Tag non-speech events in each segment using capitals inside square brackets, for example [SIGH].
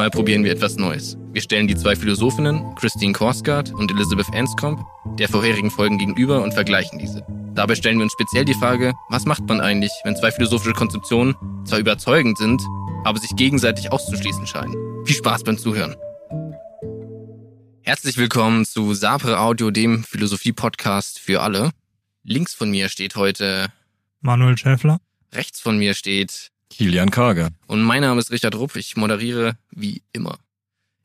Mal probieren wir etwas Neues. Wir stellen die zwei Philosophinnen, Christine Korsgaard und Elizabeth Anscombe, der vorherigen Folgen gegenüber und vergleichen diese. Dabei stellen wir uns speziell die Frage, was macht man eigentlich, wenn zwei philosophische Konzeptionen zwar überzeugend sind, aber sich gegenseitig auszuschließen scheinen. Viel Spaß beim Zuhören. Herzlich willkommen zu Sapre Audio, dem Philosophie-Podcast für alle. Links von mir steht heute Manuel Schäffler. Rechts von mir steht Kilian Karger. Und mein Name ist Richard Rupp. Ich moderiere wie immer.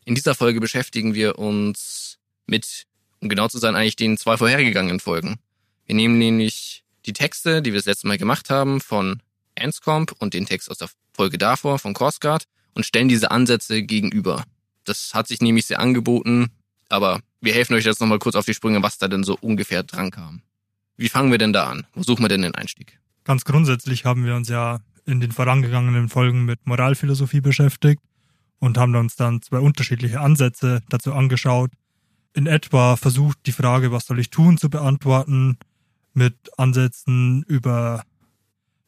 In dieser Folge beschäftigen wir uns mit, um genau zu sein, eigentlich den zwei vorhergegangenen Folgen. Wir nehmen nämlich die Texte, die wir das letzte Mal gemacht haben, von Anscombe und den Text aus der Folge davor von Korsgaard und stellen diese Ansätze gegenüber. Das hat sich nämlich sehr angeboten, aber wir helfen euch jetzt nochmal kurz auf die Sprünge, was da denn so ungefähr dran kam. Wie fangen wir denn da an? Wo suchen wir denn den Einstieg? Ganz grundsätzlich haben wir uns ja in den vorangegangenen Folgen mit Moralphilosophie beschäftigt und haben uns dann zwei unterschiedliche Ansätze dazu angeschaut. In etwa versucht die Frage, was soll ich tun, zu beantworten, mit Ansätzen über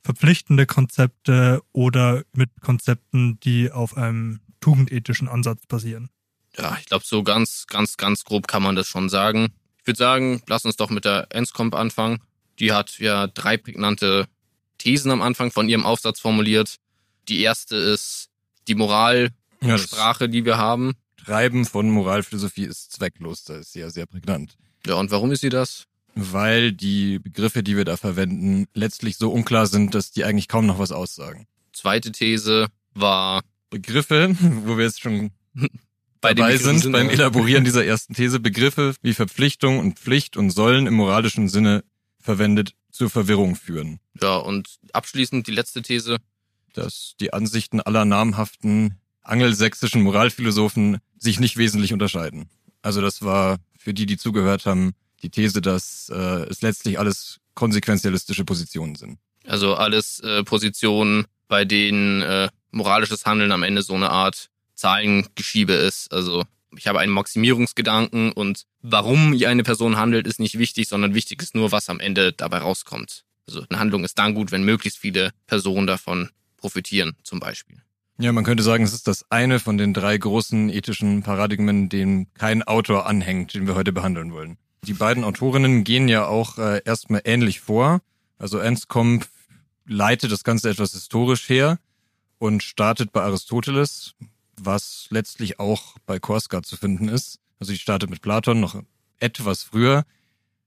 verpflichtende Konzepte oder mit Konzepten, die auf einem tugendethischen Ansatz basieren. Ja, ich glaube, so ganz, ganz, ganz grob kann man das schon sagen. Ich würde sagen, lass uns doch mit der Enscomp anfangen. Die hat ja drei prägnante Thesen am Anfang von ihrem Aufsatz formuliert. Die erste ist die Moralsprache, ja, die wir haben. Treiben von Moralphilosophie ist zwecklos. Das ist ja sehr prägnant. Ja, und warum ist sie das? Weil die Begriffe, die wir da verwenden, letztlich so unklar sind, dass die eigentlich kaum noch was aussagen. Zweite These war Begriffe, [LAUGHS] wo wir jetzt schon [LAUGHS] bei dabei sind, sind beim Elaborieren dieser ersten These, Begriffe wie Verpflichtung und Pflicht und sollen im moralischen Sinne verwendet zur Verwirrung führen. Ja, und abschließend die letzte These. Dass die Ansichten aller namhaften angelsächsischen Moralphilosophen sich nicht wesentlich unterscheiden. Also das war für die, die zugehört haben, die These, dass äh, es letztlich alles konsequenzialistische Positionen sind. Also alles äh, Positionen, bei denen äh, moralisches Handeln am Ende so eine Art Zahlengeschiebe ist. Also ich habe einen Maximierungsgedanken und warum eine Person handelt, ist nicht wichtig, sondern wichtig ist nur, was am Ende dabei rauskommt. Also eine Handlung ist dann gut, wenn möglichst viele Personen davon profitieren, zum Beispiel. Ja, man könnte sagen, es ist das eine von den drei großen ethischen Paradigmen, dem kein Autor anhängt, den wir heute behandeln wollen. Die beiden Autorinnen gehen ja auch äh, erstmal ähnlich vor. Also Enscombe leitet das Ganze etwas historisch her und startet bei Aristoteles, was letztlich auch bei Korsgaard zu finden ist. Also die startet mit Platon noch etwas früher,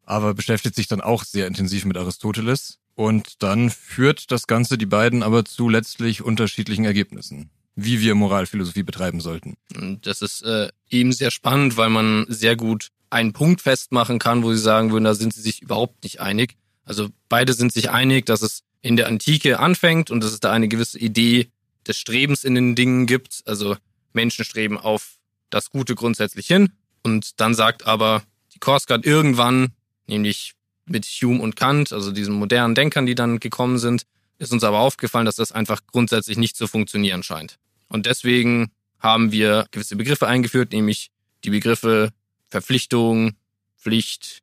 aber beschäftigt sich dann auch sehr intensiv mit Aristoteles. Und dann führt das Ganze die beiden aber zu letztlich unterschiedlichen Ergebnissen, wie wir Moralphilosophie betreiben sollten. Das ist äh, eben sehr spannend, weil man sehr gut einen Punkt festmachen kann, wo sie sagen würden, da sind sie sich überhaupt nicht einig. Also beide sind sich einig, dass es in der Antike anfängt und dass es da eine gewisse Idee des Strebens in den Dingen gibt. Also Menschen streben auf das Gute grundsätzlich hin. Und dann sagt aber die Korsgaard irgendwann, nämlich mit Hume und Kant, also diesen modernen Denkern, die dann gekommen sind, ist uns aber aufgefallen, dass das einfach grundsätzlich nicht zu funktionieren scheint. Und deswegen haben wir gewisse Begriffe eingeführt, nämlich die Begriffe Verpflichtung, Pflicht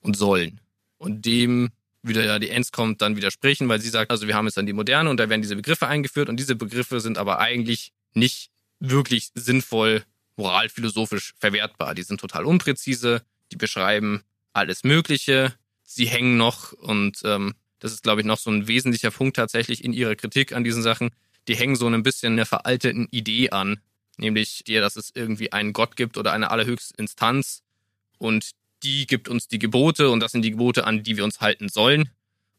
und Sollen. Und dem wieder die Ends kommt, dann widersprechen, weil sie sagt, also wir haben jetzt dann die Moderne und da werden diese Begriffe eingeführt und diese Begriffe sind aber eigentlich nicht wirklich sinnvoll moralphilosophisch verwertbar. Die sind total unpräzise, die beschreiben alles Mögliche, sie hängen noch und ähm, das ist, glaube ich, noch so ein wesentlicher Punkt tatsächlich in ihrer Kritik an diesen Sachen. Die hängen so ein bisschen einer veralteten Idee an, nämlich die, dass es irgendwie einen Gott gibt oder eine allerhöchste Instanz und die gibt uns die Gebote und das sind die Gebote, an die wir uns halten sollen.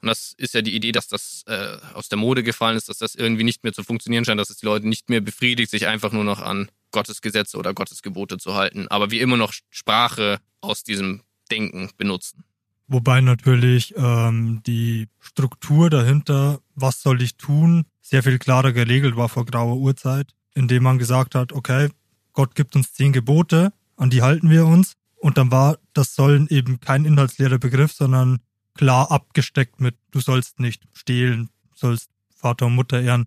Und das ist ja die Idee, dass das äh, aus der Mode gefallen ist, dass das irgendwie nicht mehr zu funktionieren scheint, dass es die Leute nicht mehr befriedigt, sich einfach nur noch an Gottes Gesetze oder Gottes Gebote zu halten, aber wir immer noch Sprache aus diesem Denken benutzen. Wobei natürlich ähm, die Struktur dahinter, was soll ich tun, sehr viel klarer geregelt war vor grauer Urzeit, indem man gesagt hat, okay, Gott gibt uns zehn Gebote, an die halten wir uns. Und dann war das sollen eben kein inhaltsleerer Begriff, sondern klar abgesteckt mit, du sollst nicht stehlen, sollst Vater und Mutter ehren.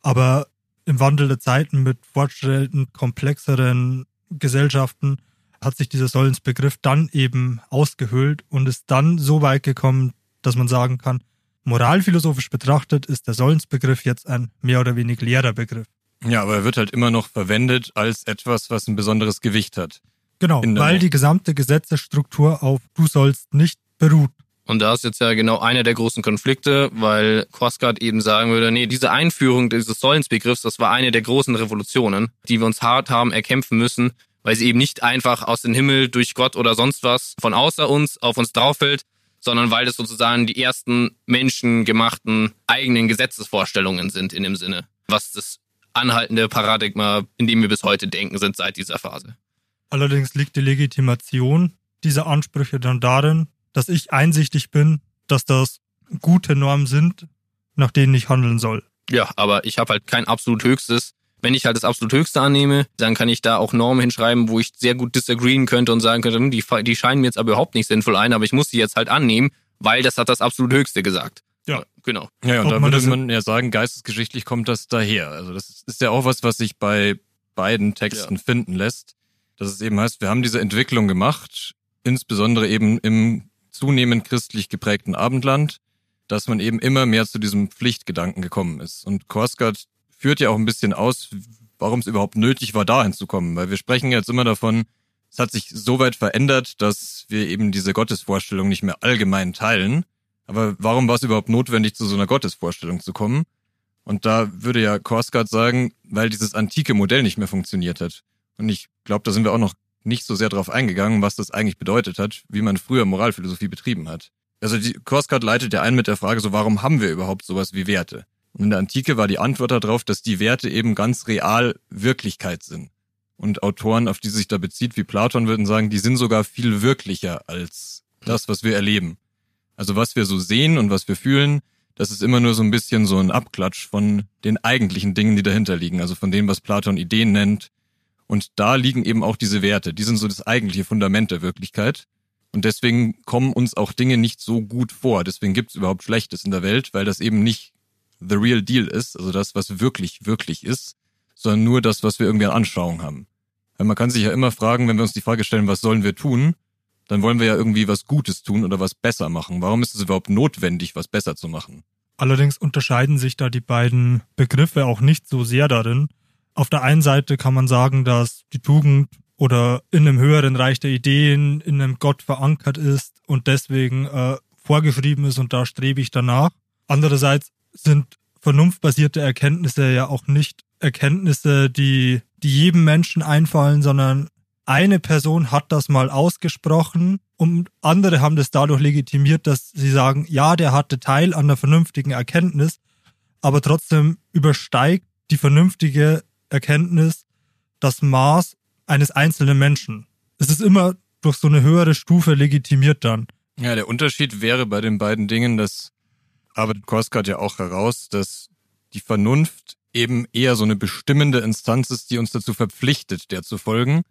Aber im Wandel der Zeiten mit fortschreitend komplexeren Gesellschaften hat sich dieser Sollensbegriff dann eben ausgehöhlt und ist dann so weit gekommen, dass man sagen kann, moralphilosophisch betrachtet ist der Sollensbegriff jetzt ein mehr oder weniger leerer Begriff. Ja, aber er wird halt immer noch verwendet als etwas, was ein besonderes Gewicht hat. Genau, weil die gesamte Gesetzesstruktur auf du sollst nicht beruht. Und da ist jetzt ja genau einer der großen Konflikte, weil Quascard eben sagen würde, nee, diese Einführung dieses Sollensbegriffs, das war eine der großen Revolutionen, die wir uns hart haben erkämpfen müssen, weil sie eben nicht einfach aus dem Himmel durch Gott oder sonst was von außer uns auf uns drauffällt, sondern weil das sozusagen die ersten menschengemachten eigenen Gesetzesvorstellungen sind in dem Sinne, was das anhaltende Paradigma, in dem wir bis heute denken, sind seit dieser Phase. Allerdings liegt die Legitimation dieser Ansprüche dann darin, dass ich einsichtig bin, dass das gute Normen sind, nach denen ich handeln soll. Ja, aber ich habe halt kein absolut höchstes. Wenn ich halt das absolut höchste annehme, dann kann ich da auch Normen hinschreiben, wo ich sehr gut disagreeen könnte und sagen könnte, hm, die, die scheinen mir jetzt aber überhaupt nicht sinnvoll ein, aber ich muss sie jetzt halt annehmen, weil das hat das absolut höchste gesagt. Ja, genau. Ja, und Ob da man würde man ja sagen, geistesgeschichtlich kommt das daher. Also das ist ja auch was, was sich bei beiden Texten finden lässt. Dass es eben heißt, wir haben diese Entwicklung gemacht, insbesondere eben im zunehmend christlich geprägten Abendland, dass man eben immer mehr zu diesem Pflichtgedanken gekommen ist. Und Korsgaard führt ja auch ein bisschen aus, warum es überhaupt nötig war, dahin zu kommen. Weil wir sprechen jetzt immer davon, es hat sich so weit verändert, dass wir eben diese Gottesvorstellung nicht mehr allgemein teilen. Aber warum war es überhaupt notwendig, zu so einer Gottesvorstellung zu kommen? Und da würde ja Korsgaard sagen, weil dieses antike Modell nicht mehr funktioniert hat. Und ich glaube, da sind wir auch noch nicht so sehr drauf eingegangen, was das eigentlich bedeutet hat, wie man früher Moralphilosophie betrieben hat. Also die Korsgaard leitet ja ein mit der Frage so, warum haben wir überhaupt sowas wie Werte? Und in der Antike war die Antwort darauf, dass die Werte eben ganz real Wirklichkeit sind. Und Autoren, auf die sich da bezieht, wie Platon, würden sagen, die sind sogar viel wirklicher als das, was wir erleben. Also was wir so sehen und was wir fühlen, das ist immer nur so ein bisschen so ein Abklatsch von den eigentlichen Dingen, die dahinter liegen. Also von dem, was Platon Ideen nennt. Und da liegen eben auch diese Werte. Die sind so das eigentliche Fundament der Wirklichkeit. Und deswegen kommen uns auch Dinge nicht so gut vor. Deswegen gibt's überhaupt Schlechtes in der Welt, weil das eben nicht the real deal ist, also das, was wirklich, wirklich ist, sondern nur das, was wir irgendwie an Anschauung haben. Weil man kann sich ja immer fragen, wenn wir uns die Frage stellen, was sollen wir tun, dann wollen wir ja irgendwie was Gutes tun oder was besser machen. Warum ist es überhaupt notwendig, was besser zu machen? Allerdings unterscheiden sich da die beiden Begriffe auch nicht so sehr darin. Auf der einen Seite kann man sagen, dass die Tugend oder in einem höheren Reich der Ideen, in einem Gott verankert ist und deswegen äh, vorgeschrieben ist und da strebe ich danach. Andererseits sind vernunftbasierte Erkenntnisse ja auch nicht Erkenntnisse, die, die jedem Menschen einfallen, sondern eine Person hat das mal ausgesprochen und andere haben das dadurch legitimiert, dass sie sagen, ja, der hatte Teil an der vernünftigen Erkenntnis, aber trotzdem übersteigt die vernünftige Erkenntnis das Maß eines einzelnen Menschen. Es ist immer durch so eine höhere Stufe legitimiert dann. Ja, der Unterschied wäre bei den beiden Dingen, das arbeitet Korsgaard ja auch heraus, dass die Vernunft eben eher so eine bestimmende Instanz ist, die uns dazu verpflichtet, der zu folgen,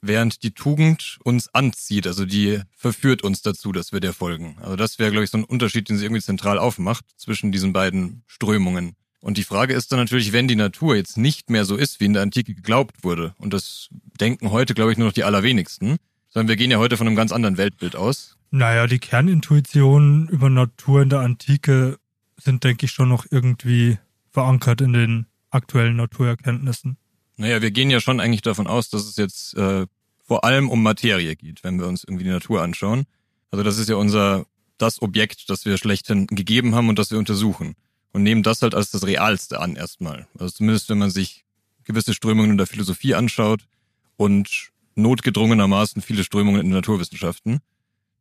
während die Tugend uns anzieht, also die verführt uns dazu, dass wir der folgen. Also das wäre, glaube ich, so ein Unterschied, den sie irgendwie zentral aufmacht zwischen diesen beiden Strömungen. Und die Frage ist dann natürlich, wenn die Natur jetzt nicht mehr so ist, wie in der Antike geglaubt wurde, und das denken heute, glaube ich, nur noch die allerwenigsten, sondern wir gehen ja heute von einem ganz anderen Weltbild aus. Naja, die Kernintuitionen über Natur in der Antike sind, denke ich, schon noch irgendwie verankert in den aktuellen Naturerkenntnissen. Naja, wir gehen ja schon eigentlich davon aus, dass es jetzt äh, vor allem um Materie geht, wenn wir uns irgendwie die Natur anschauen. Also das ist ja unser, das Objekt, das wir schlechthin gegeben haben und das wir untersuchen. Und nehmen das halt als das Realste an erstmal. Also zumindest, wenn man sich gewisse Strömungen in der Philosophie anschaut und notgedrungenermaßen viele Strömungen in den Naturwissenschaften.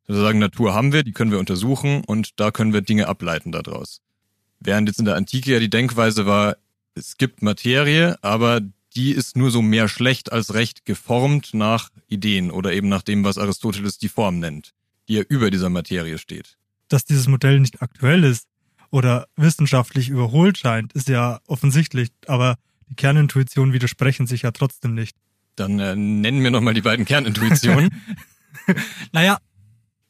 Wir sagen, Natur haben wir, die können wir untersuchen und da können wir Dinge ableiten daraus. Während jetzt in der Antike ja die Denkweise war, es gibt Materie, aber die ist nur so mehr schlecht als recht geformt nach Ideen oder eben nach dem, was Aristoteles die Form nennt, die ja über dieser Materie steht. Dass dieses Modell nicht aktuell ist oder wissenschaftlich überholt scheint, ist ja offensichtlich, aber die Kernintuitionen widersprechen sich ja trotzdem nicht. Dann äh, nennen wir nochmal die beiden Kernintuitionen. [LAUGHS] Naja,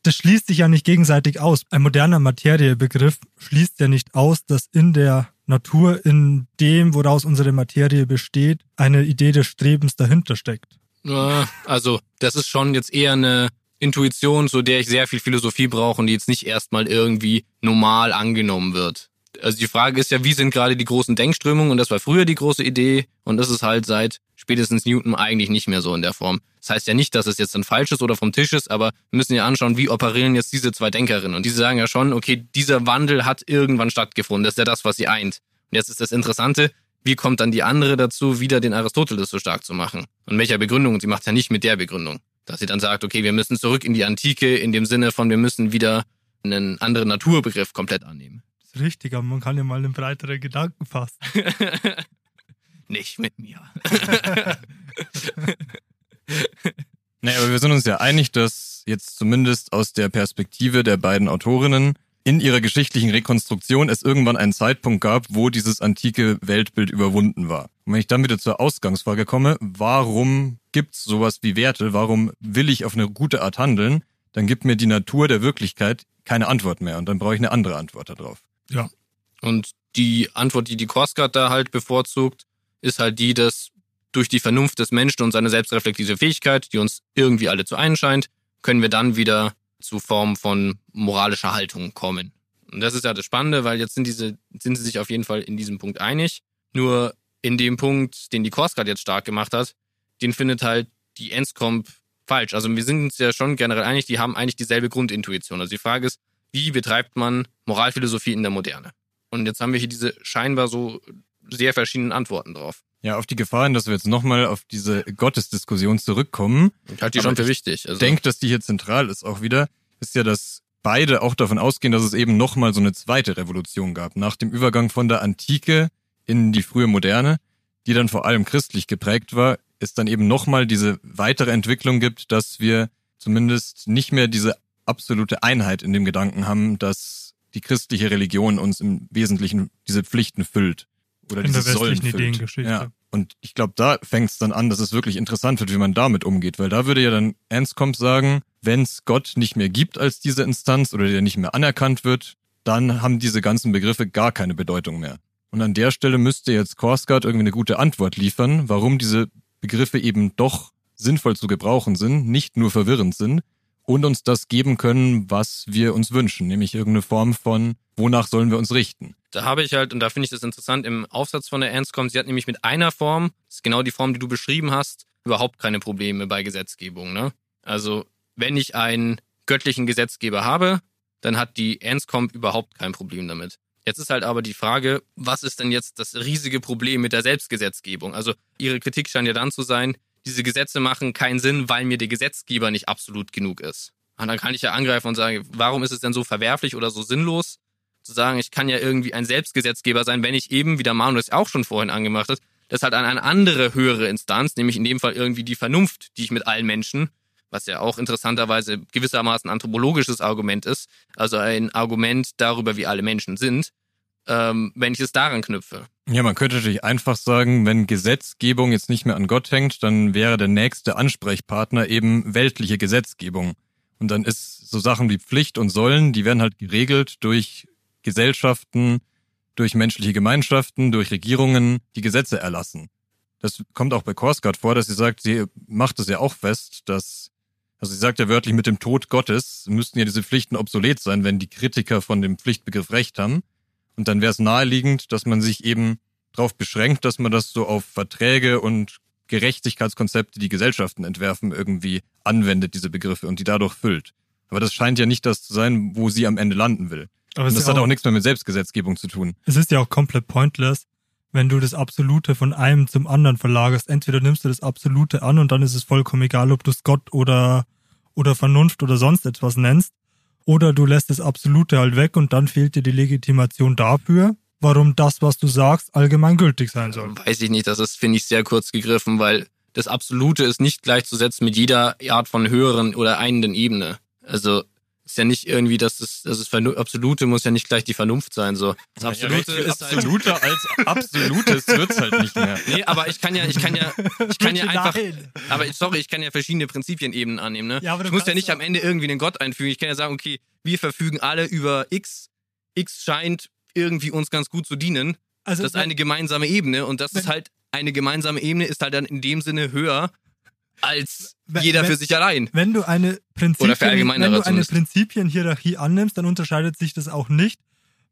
das schließt sich ja nicht gegenseitig aus. Ein moderner Materiebegriff schließt ja nicht aus, dass in der Natur, in dem, woraus unsere Materie besteht, eine Idee des Strebens dahinter steckt. Ja, Also, das ist schon jetzt eher eine Intuition, zu der ich sehr viel Philosophie brauche und die jetzt nicht erstmal irgendwie normal angenommen wird. Also die Frage ist ja, wie sind gerade die großen Denkströmungen? Und das war früher die große Idee und das ist halt seit spätestens Newton eigentlich nicht mehr so in der Form. Das heißt ja nicht, dass es jetzt dann falsch ist oder vom Tisch ist, aber wir müssen ja anschauen, wie operieren jetzt diese zwei Denkerinnen. Und diese sagen ja schon, okay, dieser Wandel hat irgendwann stattgefunden. Das ist ja das, was sie eint. Und jetzt ist das Interessante, wie kommt dann die andere dazu, wieder den Aristoteles so stark zu machen? Und welcher Begründung? Und sie macht es ja nicht mit der Begründung. Dass sie dann sagt, okay, wir müssen zurück in die Antike, in dem Sinne von, wir müssen wieder einen anderen Naturbegriff komplett annehmen. Das ist richtig, aber man kann ja mal einen breiteren Gedanken fassen. [LAUGHS] nicht mit mir. [LAUGHS] naja, aber wir sind uns ja einig, dass jetzt zumindest aus der Perspektive der beiden Autorinnen in ihrer geschichtlichen Rekonstruktion es irgendwann einen Zeitpunkt gab, wo dieses antike Weltbild überwunden war. Und wenn ich dann wieder zur Ausgangsfrage komme, warum gibt's sowas wie Werte? Warum will ich auf eine gute Art handeln? Dann gibt mir die Natur der Wirklichkeit keine Antwort mehr und dann brauche ich eine andere Antwort darauf. Ja. Und die Antwort, die die Korsgaard da halt bevorzugt, ist halt die, dass durch die Vernunft des Menschen und seine selbstreflektive Fähigkeit, die uns irgendwie alle zu einen scheint, können wir dann wieder zu Formen von moralischer Haltung kommen. Und das ist ja das Spannende, weil jetzt sind diese, sind sie sich auf jeden Fall in diesem Punkt einig. Nur in dem Punkt, den die Korsgaard jetzt stark gemacht hat, den findet halt die Enscomp falsch. Also wir sind uns ja schon generell einig, die haben eigentlich dieselbe Grundintuition. Also die Frage ist, wie betreibt man Moralphilosophie in der Moderne? Und jetzt haben wir hier diese scheinbar so sehr verschiedenen Antworten drauf. Ja, auf die Gefahren, dass wir jetzt nochmal auf diese Gottesdiskussion zurückkommen. Ich halte die schon für wichtig. Also. Ich denke, dass die hier zentral ist auch wieder, ist ja, dass beide auch davon ausgehen, dass es eben nochmal so eine zweite Revolution gab. Nach dem Übergang von der Antike in die frühe Moderne, die dann vor allem christlich geprägt war, es dann eben nochmal diese weitere Entwicklung gibt, dass wir zumindest nicht mehr diese absolute Einheit in dem Gedanken haben, dass die christliche Religion uns im Wesentlichen diese Pflichten füllt oder in der westlichen. Ideengeschichte. Ja. Und ich glaube, da fängt es dann an, dass es wirklich interessant wird, wie man damit umgeht, weil da würde ja dann Anscombe sagen, wenn es Gott nicht mehr gibt als diese Instanz oder der nicht mehr anerkannt wird, dann haben diese ganzen Begriffe gar keine Bedeutung mehr. Und an der Stelle müsste jetzt Korsgaard irgendwie eine gute Antwort liefern, warum diese Begriffe eben doch sinnvoll zu gebrauchen sind, nicht nur verwirrend sind und uns das geben können, was wir uns wünschen, nämlich irgendeine Form von, wonach sollen wir uns richten. Da habe ich halt, und da finde ich das interessant, im Aufsatz von der Anscom, sie hat nämlich mit einer Form, das ist genau die Form, die du beschrieben hast, überhaupt keine Probleme bei Gesetzgebung. Ne? Also wenn ich einen göttlichen Gesetzgeber habe, dann hat die Anscom überhaupt kein Problem damit. Jetzt ist halt aber die Frage, was ist denn jetzt das riesige Problem mit der Selbstgesetzgebung? Also ihre Kritik scheint ja dann zu sein, diese Gesetze machen keinen Sinn, weil mir der Gesetzgeber nicht absolut genug ist. Und dann kann ich ja angreifen und sagen, warum ist es denn so verwerflich oder so sinnlos, zu sagen, ich kann ja irgendwie ein Selbstgesetzgeber sein, wenn ich eben, wie der Manu das auch schon vorhin angemacht hat, das halt an eine andere höhere Instanz, nämlich in dem Fall irgendwie die Vernunft, die ich mit allen Menschen, was ja auch interessanterweise gewissermaßen anthropologisches Argument ist, also ein Argument darüber, wie alle Menschen sind, ähm, wenn ich es daran knüpfe. Ja, man könnte natürlich einfach sagen, wenn Gesetzgebung jetzt nicht mehr an Gott hängt, dann wäre der nächste Ansprechpartner eben weltliche Gesetzgebung. Und dann ist so Sachen wie Pflicht und Sollen, die werden halt geregelt durch Gesellschaften, durch menschliche Gemeinschaften, durch Regierungen, die Gesetze erlassen. Das kommt auch bei Korsgaard vor, dass sie sagt, sie macht es ja auch fest, dass, also sie sagt ja wörtlich, mit dem Tod Gottes müssten ja diese Pflichten obsolet sein, wenn die Kritiker von dem Pflichtbegriff recht haben. Und dann wäre es naheliegend, dass man sich eben darauf beschränkt, dass man das so auf Verträge und Gerechtigkeitskonzepte, die Gesellschaften entwerfen, irgendwie anwendet, diese Begriffe, und die dadurch füllt. Aber das scheint ja nicht das zu sein, wo sie am Ende landen will. Aber und das hat auch, auch nichts mehr mit Selbstgesetzgebung zu tun. Es ist ja auch komplett pointless, wenn du das Absolute von einem zum anderen verlagerst. Entweder nimmst du das Absolute an und dann ist es vollkommen egal, ob du es Gott oder, oder Vernunft oder sonst etwas nennst. Oder du lässt das Absolute halt weg und dann fehlt dir die Legitimation dafür, warum das, was du sagst, allgemeingültig sein soll. Weiß ich nicht, das ist, finde ich, sehr kurz gegriffen, weil das Absolute ist nicht gleichzusetzen mit jeder Art von höheren oder einenden Ebene. Also ist ja nicht irgendwie, dass das, das ist Absolute muss ja nicht gleich die Vernunft sein. So. Das Absolute ja, ist Absolute halt als Absolutes wird's halt nicht mehr. [LAUGHS] Nee, aber ich kann ja, ich kann ja, ich kann ja einfach. Aber sorry, ich kann ja verschiedene Prinzipienebenen annehmen. Ne? Ja, aber ich muss ja nicht am Ende irgendwie einen Gott einfügen. Ich kann ja sagen, okay, wir verfügen alle über X. X scheint irgendwie uns ganz gut zu dienen. Also, das ist eine gemeinsame Ebene und das ist halt eine gemeinsame Ebene ist halt dann in dem Sinne höher als wenn, jeder für sich allein. Wenn du eine Prinzipien, wenn du eine Prinzipienhierarchie annimmst, dann unterscheidet sich das auch nicht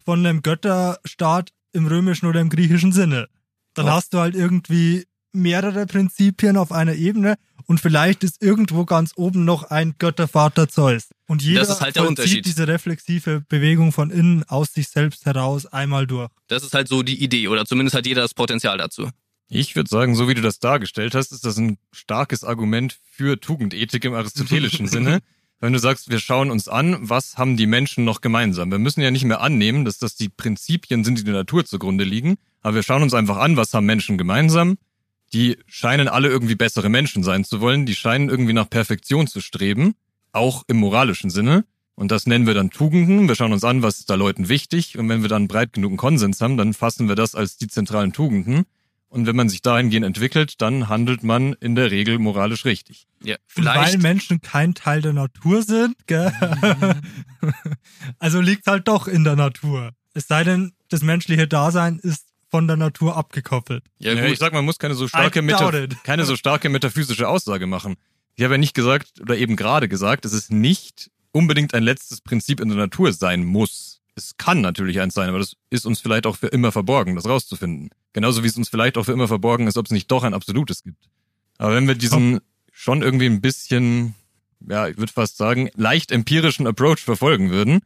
von einem Götterstaat im römischen oder im griechischen Sinne. Dann Ja. hast du halt irgendwie mehrere Prinzipien auf einer Ebene und vielleicht ist irgendwo ganz oben noch ein Göttervater Zeus. Und jeder Das ist halt der Unterschied. diese reflexive Bewegung von innen aus sich selbst heraus einmal durch. Das ist halt so die Idee oder zumindest hat jeder das Potenzial dazu. Ich würde sagen, so wie du das dargestellt hast, ist das ein starkes Argument für Tugendethik im aristotelischen [LAUGHS] Sinne. Wenn du sagst, wir schauen uns an, was haben die Menschen noch gemeinsam? Wir müssen ja nicht mehr annehmen, dass das die Prinzipien sind, die der Natur zugrunde liegen, aber wir schauen uns einfach an, was haben Menschen gemeinsam? Die scheinen alle irgendwie bessere Menschen sein zu wollen, die scheinen irgendwie nach Perfektion zu streben, auch im moralischen Sinne. Und das nennen wir dann Tugenden. Wir schauen uns an, was ist da Leuten wichtig. Und wenn wir dann breit genug Konsens haben, dann fassen wir das als die zentralen Tugenden. Und wenn man sich dahingehend entwickelt, dann handelt man in der Regel moralisch richtig. Ja, Und Weil vielleicht. Menschen kein Teil der Natur sind, gell? [LAUGHS] also liegt halt doch in der Natur. Es sei denn, das menschliche Dasein ist von der Natur abgekoppelt. Ja, gut. ich sag, man muss keine so starke, keine so starke metaphysische Aussage machen. Ich habe ja nicht gesagt, oder eben gerade gesagt, dass es nicht unbedingt ein letztes Prinzip in der Natur sein muss. Es kann natürlich eins sein, aber das ist uns vielleicht auch für immer verborgen, das rauszufinden. Genauso wie es uns vielleicht auch für immer verborgen ist, ob es nicht doch ein absolutes gibt. Aber wenn wir diesen schon irgendwie ein bisschen, ja, ich würde fast sagen, leicht empirischen Approach verfolgen würden,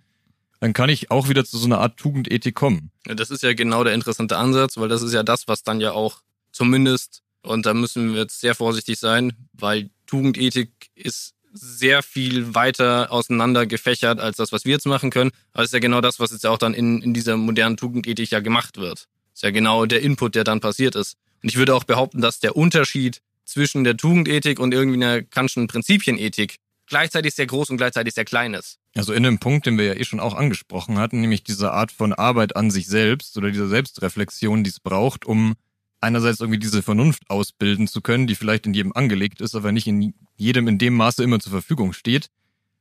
dann kann ich auch wieder zu so einer Art Tugendethik kommen. Ja, Das ist ja genau der interessante Ansatz, weil das ist ja das, was dann ja auch zumindest, und da müssen wir jetzt sehr vorsichtig sein, weil Tugendethik ist sehr viel weiter auseinander gefächert als das, was wir jetzt machen können. Aber es ist ja genau das, was jetzt ja auch dann in, in dieser modernen Tugendethik ja gemacht wird. ist ja genau der Input, der dann passiert ist. Und ich würde auch behaupten, dass der Unterschied zwischen der Tugendethik und irgendwie einer Kantschen Prinzipienethik gleichzeitig sehr groß und gleichzeitig sehr klein ist. Also in einem Punkt, den wir ja eh schon auch angesprochen hatten, nämlich diese Art von Arbeit an sich selbst oder diese Selbstreflexion, die es braucht, um einerseits irgendwie diese Vernunft ausbilden zu können, die vielleicht in jedem angelegt ist, aber nicht in jedem in dem Maße immer zur Verfügung steht.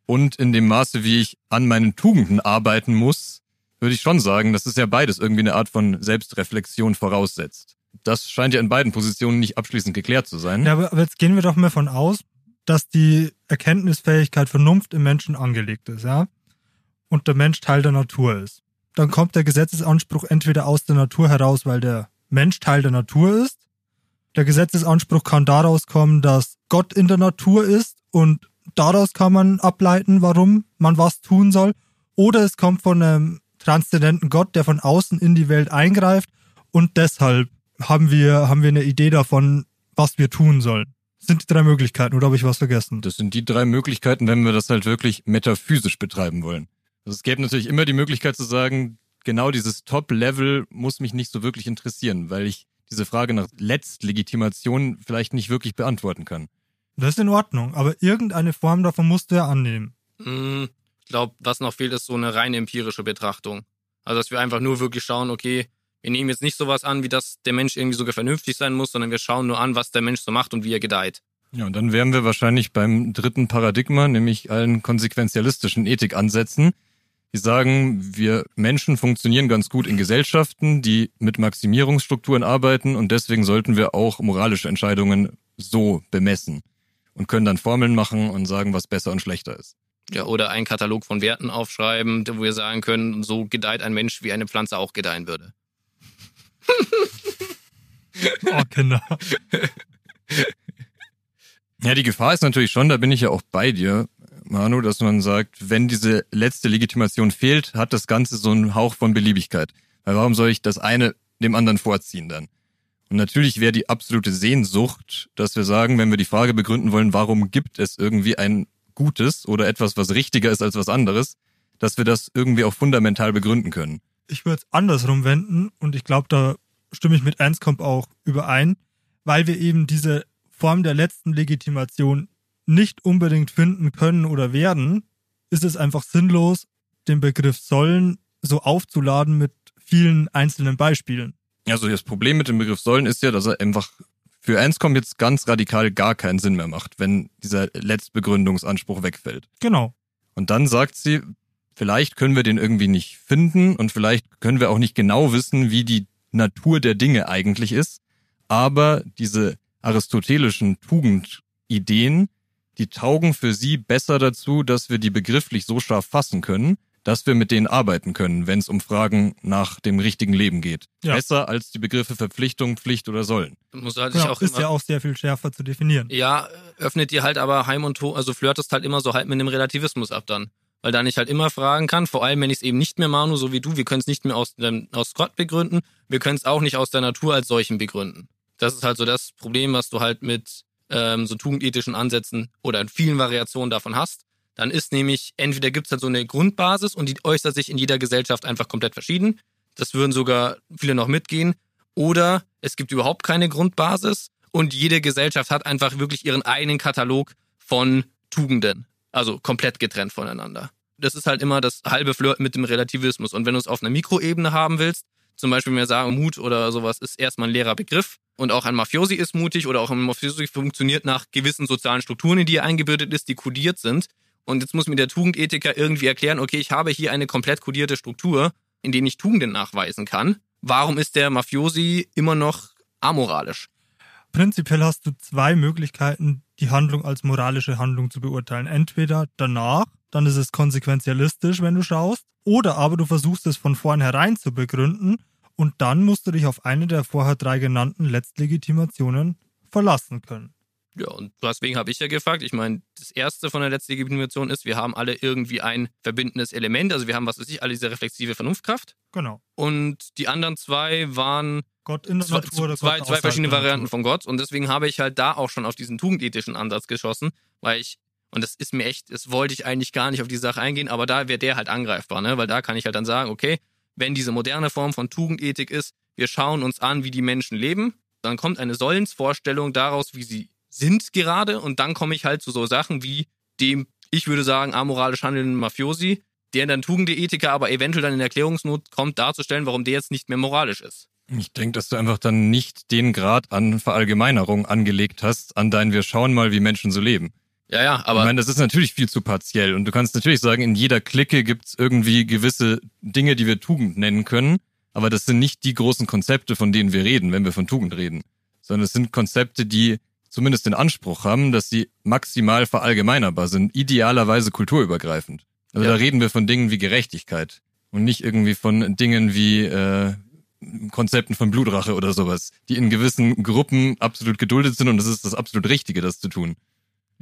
Und in dem Maße, wie ich an meinen Tugenden arbeiten muss, würde ich schon sagen, dass es ja beides irgendwie eine Art von Selbstreflexion voraussetzt. Das scheint ja in beiden Positionen nicht abschließend geklärt zu sein. Ja, aber jetzt gehen wir doch mal von aus, dass die Erkenntnisfähigkeit Vernunft im Menschen angelegt ist, ja? Und der Mensch Teil der Natur ist. Dann kommt der Gesetzesanspruch entweder aus der Natur heraus, weil der Mensch Teil der Natur ist. Der Gesetzesanspruch kann daraus kommen, dass Gott in der Natur ist und daraus kann man ableiten, warum man was tun soll. Oder es kommt von einem transzendenten Gott, der von außen in die Welt eingreift und deshalb haben wir, haben wir eine Idee davon, was wir tun sollen. Das sind die drei Möglichkeiten, oder habe ich was vergessen? Das sind die drei Möglichkeiten, wenn wir das halt wirklich metaphysisch betreiben wollen. Also es gäbe natürlich immer die Möglichkeit zu sagen, genau dieses Top-Level muss mich nicht so wirklich interessieren, weil ich diese Frage nach Letztlegitimation vielleicht nicht wirklich beantworten kann. Das ist in Ordnung, aber irgendeine Form davon musst du ja annehmen. Hm, Ich glaube, was noch fehlt, ist so eine rein empirische Betrachtung. Also, dass wir einfach nur wirklich schauen, okay, wir nehmen jetzt nicht sowas an, wie dass der Mensch irgendwie sogar vernünftig sein muss, sondern wir schauen nur an, was der Mensch so macht und wie er gedeiht. Ja, und dann wären wir wahrscheinlich beim dritten Paradigma, nämlich allen konsequenzialistischen Ethikansätzen. Die sagen, wir Menschen funktionieren ganz gut in Gesellschaften, die mit Maximierungsstrukturen arbeiten und deswegen sollten wir auch moralische Entscheidungen so bemessen und können dann Formeln machen und sagen, was besser und schlechter ist. Ja, oder einen Katalog von Werten aufschreiben, wo wir sagen können, so gedeiht ein Mensch, wie eine Pflanze auch gedeihen würde. [LAUGHS] Oh, Kinder. Ja, die Gefahr ist natürlich schon, da bin ich ja auch bei dir, Manu, dass man sagt, wenn diese letzte Legitimation fehlt, hat das Ganze so einen Hauch von Beliebigkeit. Weil warum soll ich das eine dem anderen vorziehen dann? Und natürlich wäre die absolute Sehnsucht, dass wir sagen, wenn wir die Frage begründen wollen, warum gibt es irgendwie ein Gutes oder etwas, was richtiger ist als was anderes, dass wir das irgendwie auch fundamental begründen können. Ich würde es andersrum wenden und ich glaube, da stimme ich mit Anscombe auch überein, weil wir eben diese Form der letzten Legitimation nicht unbedingt finden können oder werden, ist es einfach sinnlos, den Begriff sollen so aufzuladen mit vielen einzelnen Beispielen. Also das Problem mit dem Begriff sollen ist ja, dass er einfach für Anscom jetzt ganz radikal gar keinen Sinn mehr macht, wenn dieser Letztbegründungsanspruch wegfällt. Genau. Und dann sagt sie, vielleicht können wir den irgendwie nicht finden und vielleicht können wir auch nicht genau wissen, wie die Natur der Dinge eigentlich ist, aber diese aristotelischen Tugendideen, die taugen für sie besser dazu, dass wir die begrifflich so scharf fassen können, dass wir mit denen arbeiten können, wenn es um Fragen nach dem richtigen Leben geht. Ja. Besser als die Begriffe Verpflichtung, Pflicht oder Sollen. Muss halt Genau, auch ist immer, ja auch sehr viel schärfer zu definieren. Ja, öffnet dir halt aber Heim und To, also flirtest halt immer so halt mit dem Relativismus ab dann. Weil dann ich halt immer fragen kann, vor allem wenn ich es eben nicht mehr Manu, so wie du, wir können es nicht mehr aus, dem, aus Gott begründen, wir können es auch nicht aus der Natur als solchen begründen. Das ist halt so das Problem, was du halt mit ähm, so tugendethischen Ansätzen oder in vielen Variationen davon hast. Dann ist nämlich, entweder gibt es halt so eine Grundbasis und die äußert sich in jeder Gesellschaft einfach komplett verschieden. Das würden sogar viele noch mitgehen. Oder es gibt überhaupt keine Grundbasis und jede Gesellschaft hat einfach wirklich ihren eigenen Katalog von Tugenden. Also komplett getrennt voneinander. Das ist halt immer das halbe Flirt mit dem Relativismus. Und wenn du es auf einer Mikroebene haben willst, zum Beispiel mir sagen, Mut oder sowas ist erstmal ein leerer Begriff. Und auch ein Mafiosi ist mutig oder auch ein Mafiosi funktioniert nach gewissen sozialen Strukturen, in die er eingebildet ist, die kodiert sind. Und jetzt muss mir der Tugendethiker irgendwie erklären, okay, ich habe hier eine komplett kodierte Struktur, in der ich Tugenden nachweisen kann. Warum ist der Mafiosi immer noch amoralisch? Prinzipiell hast du zwei Möglichkeiten, die Handlung als moralische Handlung zu beurteilen. Entweder danach, dann ist es konsequenzialistisch, wenn du schaust, oder aber du versuchst es von vornherein zu begründen und dann musst du dich auf eine der vorher drei genannten Letztlegitimationen verlassen können. Ja, und deswegen habe ich ja gefragt. Ich meine, das erste von der Letztlegitimation ist, wir haben alle irgendwie ein verbindendes Element. Also wir haben, was weiß ich, alle diese reflexive Vernunftkraft. Genau. Und die anderen zwei waren Gott in der zwei, Natur oder zwei, Gott zwei verschiedene Varianten von Gott. Und deswegen habe ich halt da auch schon auf diesen tugendethischen Ansatz geschossen, weil ich, und das ist mir echt, das wollte ich eigentlich gar nicht auf die Sache eingehen, aber da wäre der halt angreifbar, ne? Weil da kann ich halt dann sagen, okay, wenn diese moderne Form von Tugendethik ist, wir schauen uns an, wie die Menschen leben, dann kommt eine Sollensvorstellung daraus, wie sie sind gerade, und dann komme ich halt zu so Sachen wie dem, ich würde sagen, amoralisch handelnden Mafiosi, der dann Tugendethiker aber eventuell dann in Erklärungsnot kommt, darzustellen, warum der jetzt nicht mehr moralisch ist. Ich denke, dass du einfach dann nicht den Grad an Verallgemeinerung angelegt hast, an deinen wir schauen mal, wie Menschen so leben. Ja, ja, ich aber meine, das ist natürlich viel zu partiell und du kannst natürlich sagen, in jeder Clique gibt's irgendwie gewisse Dinge, die wir Tugend nennen können, aber das sind nicht die großen Konzepte, von denen wir reden, wenn wir von Tugend reden, sondern es sind Konzepte, die zumindest den Anspruch haben, dass sie maximal verallgemeinerbar sind, idealerweise kulturübergreifend. Also Ja. da reden wir von Dingen wie Gerechtigkeit und nicht irgendwie von Dingen wie äh, Konzepten von Blutrache oder sowas, die in gewissen Gruppen absolut geduldet sind und das ist das absolut Richtige, das zu tun.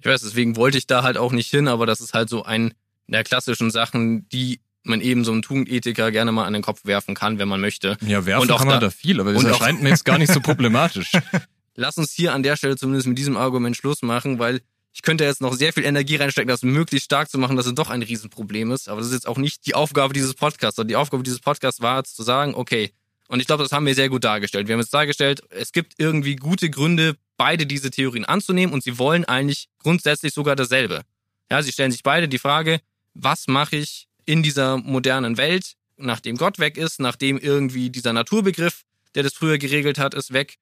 Ich weiß, deswegen wollte ich da halt auch nicht hin, aber das ist halt so ein der klassischen Sachen, die man eben so einem Tugendethiker gerne mal an den Kopf werfen kann, wenn man möchte. Ja, werfen Und auch kann man da- da, viel, aber das erscheint mir jetzt gar nicht so problematisch. [LAUGHS] Lass uns hier an der Stelle zumindest mit diesem Argument Schluss machen, weil ich könnte jetzt noch sehr viel Energie reinstecken, das möglichst stark zu machen, dass es doch ein Riesenproblem ist. Aber das ist jetzt auch nicht die Aufgabe dieses Podcasts. Die Aufgabe dieses Podcasts war jetzt zu sagen, okay, und ich glaube, das haben wir sehr gut dargestellt. Wir haben jetzt dargestellt, es gibt irgendwie gute Gründe, beide diese Theorien anzunehmen und sie wollen eigentlich grundsätzlich sogar dasselbe. Ja, sie stellen sich beide die Frage, was mache ich in dieser modernen Welt, nachdem Gott weg ist, nachdem irgendwie dieser Naturbegriff, der das früher geregelt hat, ist weg.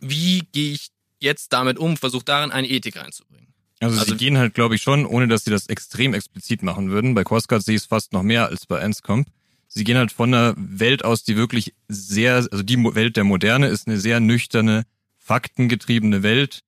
Wie gehe ich jetzt damit um, versuche darin eine Ethik einzubringen? Also, Also- sie gehen halt, glaube ich, schon, ohne dass sie das extrem explizit machen würden. Bei Quascard sehe ich es fast noch mehr als bei Anscomp. Sie gehen halt von einer Welt aus, die wirklich sehr, also die Welt der Moderne ist eine sehr nüchterne, faktengetriebene Welt,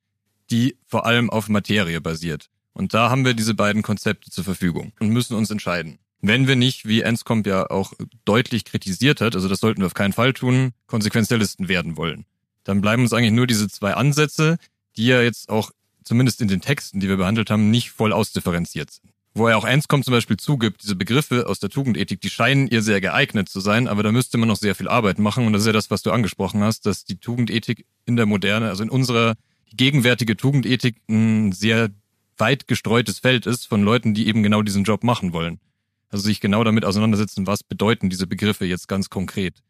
die vor allem auf Materie basiert. Und da haben wir diese beiden Konzepte zur Verfügung und müssen uns entscheiden. Wenn wir nicht, wie Anscomp ja auch deutlich kritisiert hat, also das sollten wir auf keinen Fall tun, Konsequenzialisten werden wollen, dann bleiben uns eigentlich nur diese zwei Ansätze, die ja jetzt auch zumindest in den Texten, die wir behandelt haben, nicht voll ausdifferenziert sind. Wo er auch Anscomp zum Beispiel zugibt, diese Begriffe aus der Tugendethik, die scheinen ihr sehr geeignet zu sein, aber da müsste man noch sehr viel Arbeit machen. Und das ist ja das, was du angesprochen hast, dass die Tugendethik in der Moderne, also in unserer gegenwärtige Tugendethik ein sehr weit gestreutes Feld ist von Leuten, die eben genau diesen Job machen wollen. Also sich genau damit auseinandersetzen, was bedeuten diese Begriffe jetzt ganz konkret.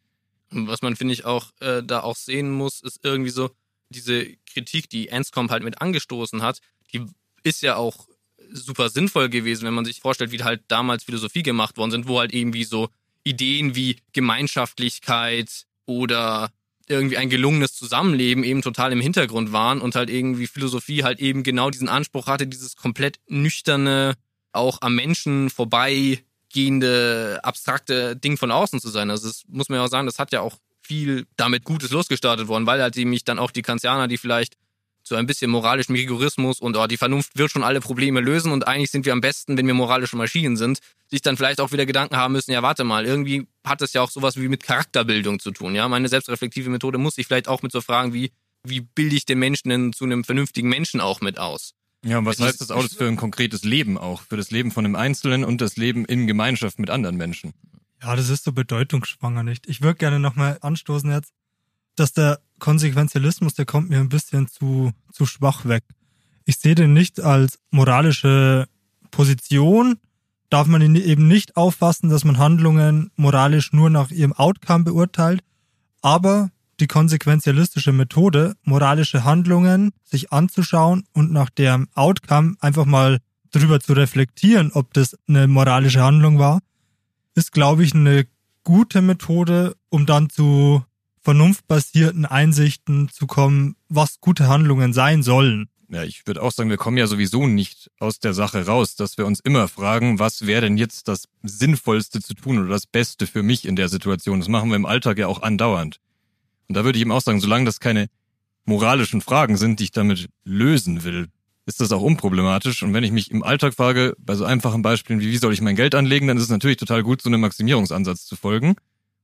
Was man, finde ich, auch äh, da auch sehen muss, ist irgendwie so, diese Kritik, die Anscomp halt mit angestoßen hat, die ist ja auch super sinnvoll gewesen, wenn man sich vorstellt, wie halt damals Philosophie gemacht worden sind, wo halt irgendwie so Ideen wie Gemeinschaftlichkeit oder irgendwie ein gelungenes Zusammenleben eben total im Hintergrund waren und halt irgendwie Philosophie halt eben genau diesen Anspruch hatte, dieses komplett nüchterne, auch am Menschen vorbeigehende, abstrakte Ding von außen zu sein. Also das muss man ja auch sagen, das hat ja auch viel damit Gutes losgestartet worden, weil halt nämlich dann auch die Kantianer, die vielleicht zu ein bisschen moralischem Rigorismus und oh, die Vernunft wird schon alle Probleme lösen und eigentlich sind wir am besten, wenn wir moralische Maschinen sind, sich dann vielleicht auch wieder Gedanken haben müssen, ja warte mal, irgendwie hat das ja auch sowas wie mit Charakterbildung zu tun, ja. Meine selbstreflektive Methode muss sich vielleicht auch mit so Fragen wie, wie bilde ich den Menschen denn zu einem vernünftigen Menschen auch mit aus? Ja, und was Das heißt das alles für ein konkretes Leben auch? Für das Leben von einem Einzelnen und das Leben in Gemeinschaft mit anderen Menschen. Ja, das ist so bedeutungsschwanger nicht. Ich würde gerne nochmal anstoßen jetzt, dass der Konsequenzialismus, der kommt mir ein bisschen zu, zu schwach weg. Ich sehe den nicht als moralische Position, darf man ihn eben nicht auffassen, dass man Handlungen moralisch nur nach ihrem Outcome beurteilt, aber die konsequenzialistische Methode, moralische Handlungen sich anzuschauen und nach deren Outcome einfach mal drüber zu reflektieren, ob das eine moralische Handlung war, ist, glaube ich, eine gute Methode, um dann zu vernunftbasierten Einsichten zu kommen, was gute Handlungen sein sollen. Ja, ich würde auch sagen, wir kommen ja sowieso nicht aus der Sache raus, dass wir uns immer fragen, was wäre denn jetzt das Sinnvollste zu tun oder das Beste für mich in der Situation. Das machen wir im Alltag ja auch andauernd. Und da würde ich ihm auch sagen, solange das keine moralischen Fragen sind, die ich damit lösen will, ist das auch unproblematisch. Und wenn ich mich im Alltag frage, bei so einfachen Beispielen wie, wie soll ich mein Geld anlegen, dann ist es natürlich total gut, so einem Maximierungsansatz zu folgen.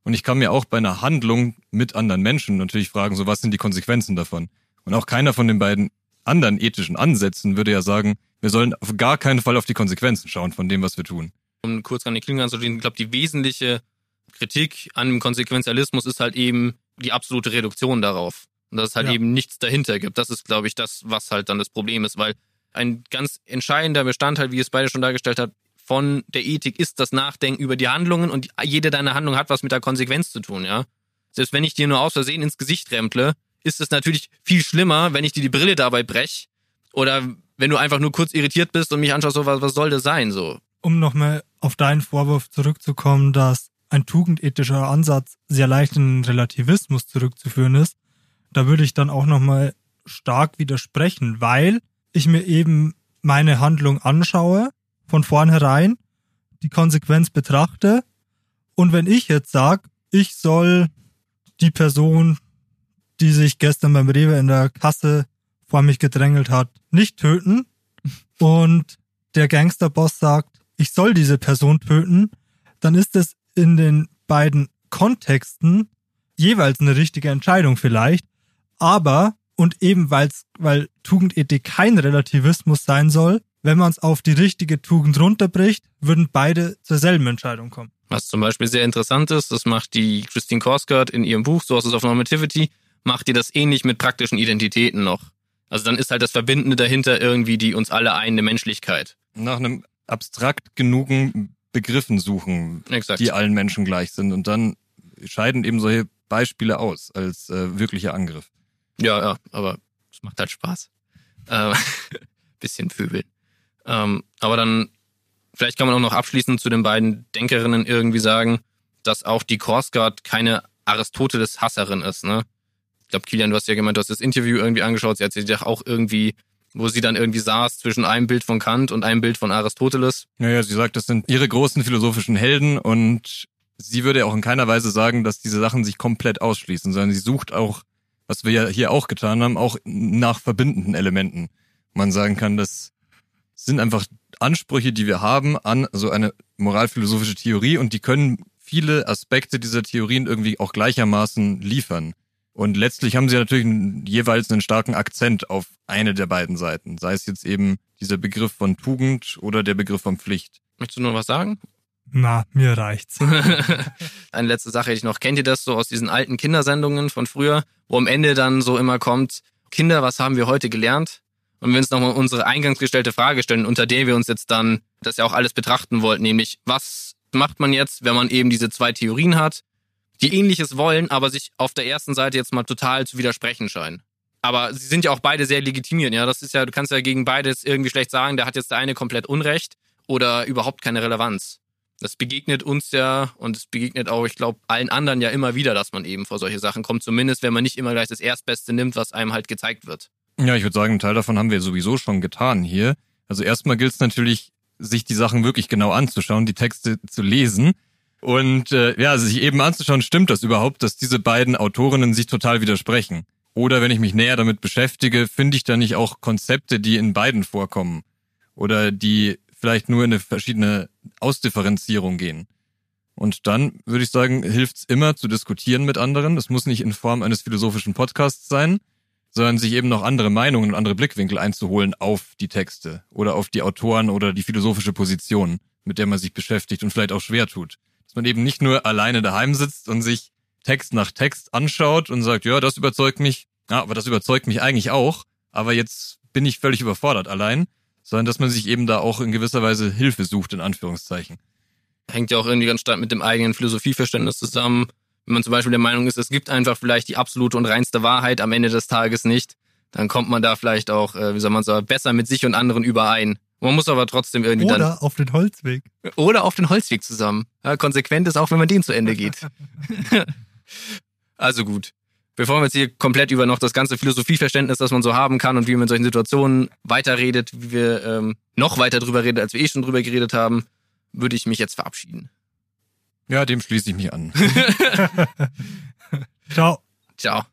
Und ich kann mir auch bei einer Handlung mit anderen Menschen natürlich fragen, so was sind die Konsequenzen davon? Und auch keiner von den beiden anderen ethischen Ansätzen würde ja sagen, wir sollen auf gar keinen Fall auf die Konsequenzen schauen von dem, was wir tun. Um kurz an die Klinge anzuschließen, ich glaube, die wesentliche Kritik an dem Konsequenzialismus ist halt eben die absolute Reduktion darauf. Und dass es halt Ja. eben nichts dahinter gibt. Das ist, glaube ich, das, was halt dann das Problem ist, weil ein ganz entscheidender Bestandteil, wie es beide schon dargestellt hat, von der Ethik ist das Nachdenken über die Handlungen und jede deiner Handlung hat was mit der Konsequenz zu tun, ja. Selbst wenn ich dir nur aus Versehen ins Gesicht remple, ist es natürlich viel schlimmer, wenn ich dir die Brille dabei brech oder wenn du einfach nur kurz irritiert bist und mich anschaust, so, was, was soll das sein, so. Um nochmal auf deinen Vorwurf zurückzukommen, dass ein tugendethischer Ansatz sehr leicht in den Relativismus zurückzuführen ist, da würde ich dann auch nochmal stark widersprechen, weil ich mir eben meine Handlung anschaue, von vornherein, die Konsequenz betrachte. Und wenn ich jetzt sage, ich soll die Person, die sich gestern beim Rewe in der Kasse vor mich gedrängelt hat, nicht töten. Und der Gangsterboss sagt, ich soll diese Person töten, dann ist es in den beiden Kontexten jeweils eine richtige Entscheidung vielleicht, aber und eben weil's, weil Tugendethik kein Relativismus sein soll, wenn man es auf die richtige Tugend runterbricht, würden beide zur selben Entscheidung kommen. Was zum Beispiel sehr interessant ist, das macht die Christine Korsgaard in ihrem Buch Sources of Normativity, macht die das ähnlich mit praktischen Identitäten noch. Also dann ist halt das Verbindende dahinter irgendwie die uns alle eine Menschlichkeit. Nach einem abstrakt genugen Begriffen suchen, Exakt. die allen Menschen gleich sind. Und dann scheiden eben solche Beispiele aus als äh, wirklicher Angriff. Ja, ja, aber es macht halt Spaß. Äh, [LAUGHS] bisschen pöbeln. Ähm, aber dann, vielleicht kann man auch noch abschließend zu den beiden Denkerinnen irgendwie sagen, dass auch die Korsgaard keine Aristoteles-Hasserin ist, ne? Ich glaube, Kilian, du hast ja gemeint, du hast das Interview irgendwie angeschaut, sie hat sich auch irgendwie, wo sie dann irgendwie saß zwischen einem Bild von Kant und einem Bild von Aristoteles. Naja, sie sagt, das sind ihre großen philosophischen Helden und sie würde auch in keiner Weise sagen, dass diese Sachen sich komplett ausschließen, sondern sie sucht auch, was wir ja hier auch getan haben, auch nach verbindenden Elementen. Man sagen kann, das sind einfach Ansprüche, die wir haben an so eine moralphilosophische Theorie und die können viele Aspekte dieser Theorien irgendwie auch gleichermaßen liefern. Und letztlich haben sie natürlich jeweils einen starken Akzent auf eine der beiden Seiten. Sei es jetzt eben dieser Begriff von Tugend oder der Begriff von Pflicht. Möchtest du noch was sagen? Na, mir reicht's. [LAUGHS] Eine letzte Sache hätte ich noch. Kennt ihr das so aus diesen alten Kindersendungen von früher, wo am Ende dann so immer kommt, Kinder, was haben wir heute gelernt? Und wir uns nochmal unsere eingangs gestellte Frage stellen, unter der wir uns jetzt dann das ja auch alles betrachten wollten, nämlich was macht man jetzt, wenn man eben diese zwei Theorien hat, die ähnliches wollen, aber sich auf der ersten Seite jetzt mal total zu widersprechen scheinen. Aber sie sind ja auch beide sehr legitimiert, ja. Das ist ja, du kannst ja gegen beides irgendwie schlecht sagen, der hat jetzt der eine komplett Unrecht oder überhaupt keine Relevanz. Das begegnet uns ja und es begegnet auch, ich glaube, allen anderen ja immer wieder, dass man eben vor solche Sachen kommt. Zumindest, wenn man nicht immer gleich das Erstbeste nimmt, was einem halt gezeigt wird. Ja, ich würde sagen, einen Teil davon haben wir sowieso schon getan hier. Also erstmal gilt es natürlich, sich die Sachen wirklich genau anzuschauen, die Texte zu lesen. Und äh, ja, sich eben anzuschauen, stimmt das überhaupt, dass diese beiden Autorinnen sich total widersprechen. Oder wenn ich mich näher damit beschäftige, finde ich da nicht auch Konzepte, die in beiden vorkommen oder die vielleicht nur in eine verschiedene Ausdifferenzierung gehen. Und dann würde ich sagen, hilft es immer zu diskutieren mit anderen. Es muss nicht in Form eines philosophischen Podcasts sein, sondern sich eben noch andere Meinungen und andere Blickwinkel einzuholen auf die Texte oder auf die Autoren oder die philosophische Position, mit der man sich beschäftigt und vielleicht auch schwer tut. Dass man eben nicht nur alleine daheim sitzt und sich Text nach Text anschaut und sagt, ja, das überzeugt mich, ja, aber das überzeugt mich eigentlich auch, aber jetzt bin ich völlig überfordert allein, sondern dass man sich eben da auch in gewisser Weise Hilfe sucht, in Anführungszeichen. Hängt ja auch irgendwie ganz stark mit dem eigenen Philosophieverständnis zusammen. Wenn man zum Beispiel der Meinung ist, es gibt einfach vielleicht die absolute und reinste Wahrheit am Ende des Tages nicht, dann kommt man da vielleicht auch, äh, wie soll man sagen, besser mit sich und anderen überein. Man muss aber trotzdem irgendwie Oder dann. auf den Holzweg. Oder auf den Holzweg zusammen. Ja, konsequent ist auch, wenn man den zu Ende geht. [LAUGHS] also gut. Bevor wir jetzt hier komplett über noch das ganze Philosophieverständnis, das man so haben kann und wie man in solchen Situationen weiterredet, wie wir ähm, noch weiter drüber reden, als wir eh schon drüber geredet haben, würde ich mich jetzt verabschieden. Ja, dem schließe ich mich an. [LAUGHS] [LAUGHS] Ciao. Ciao.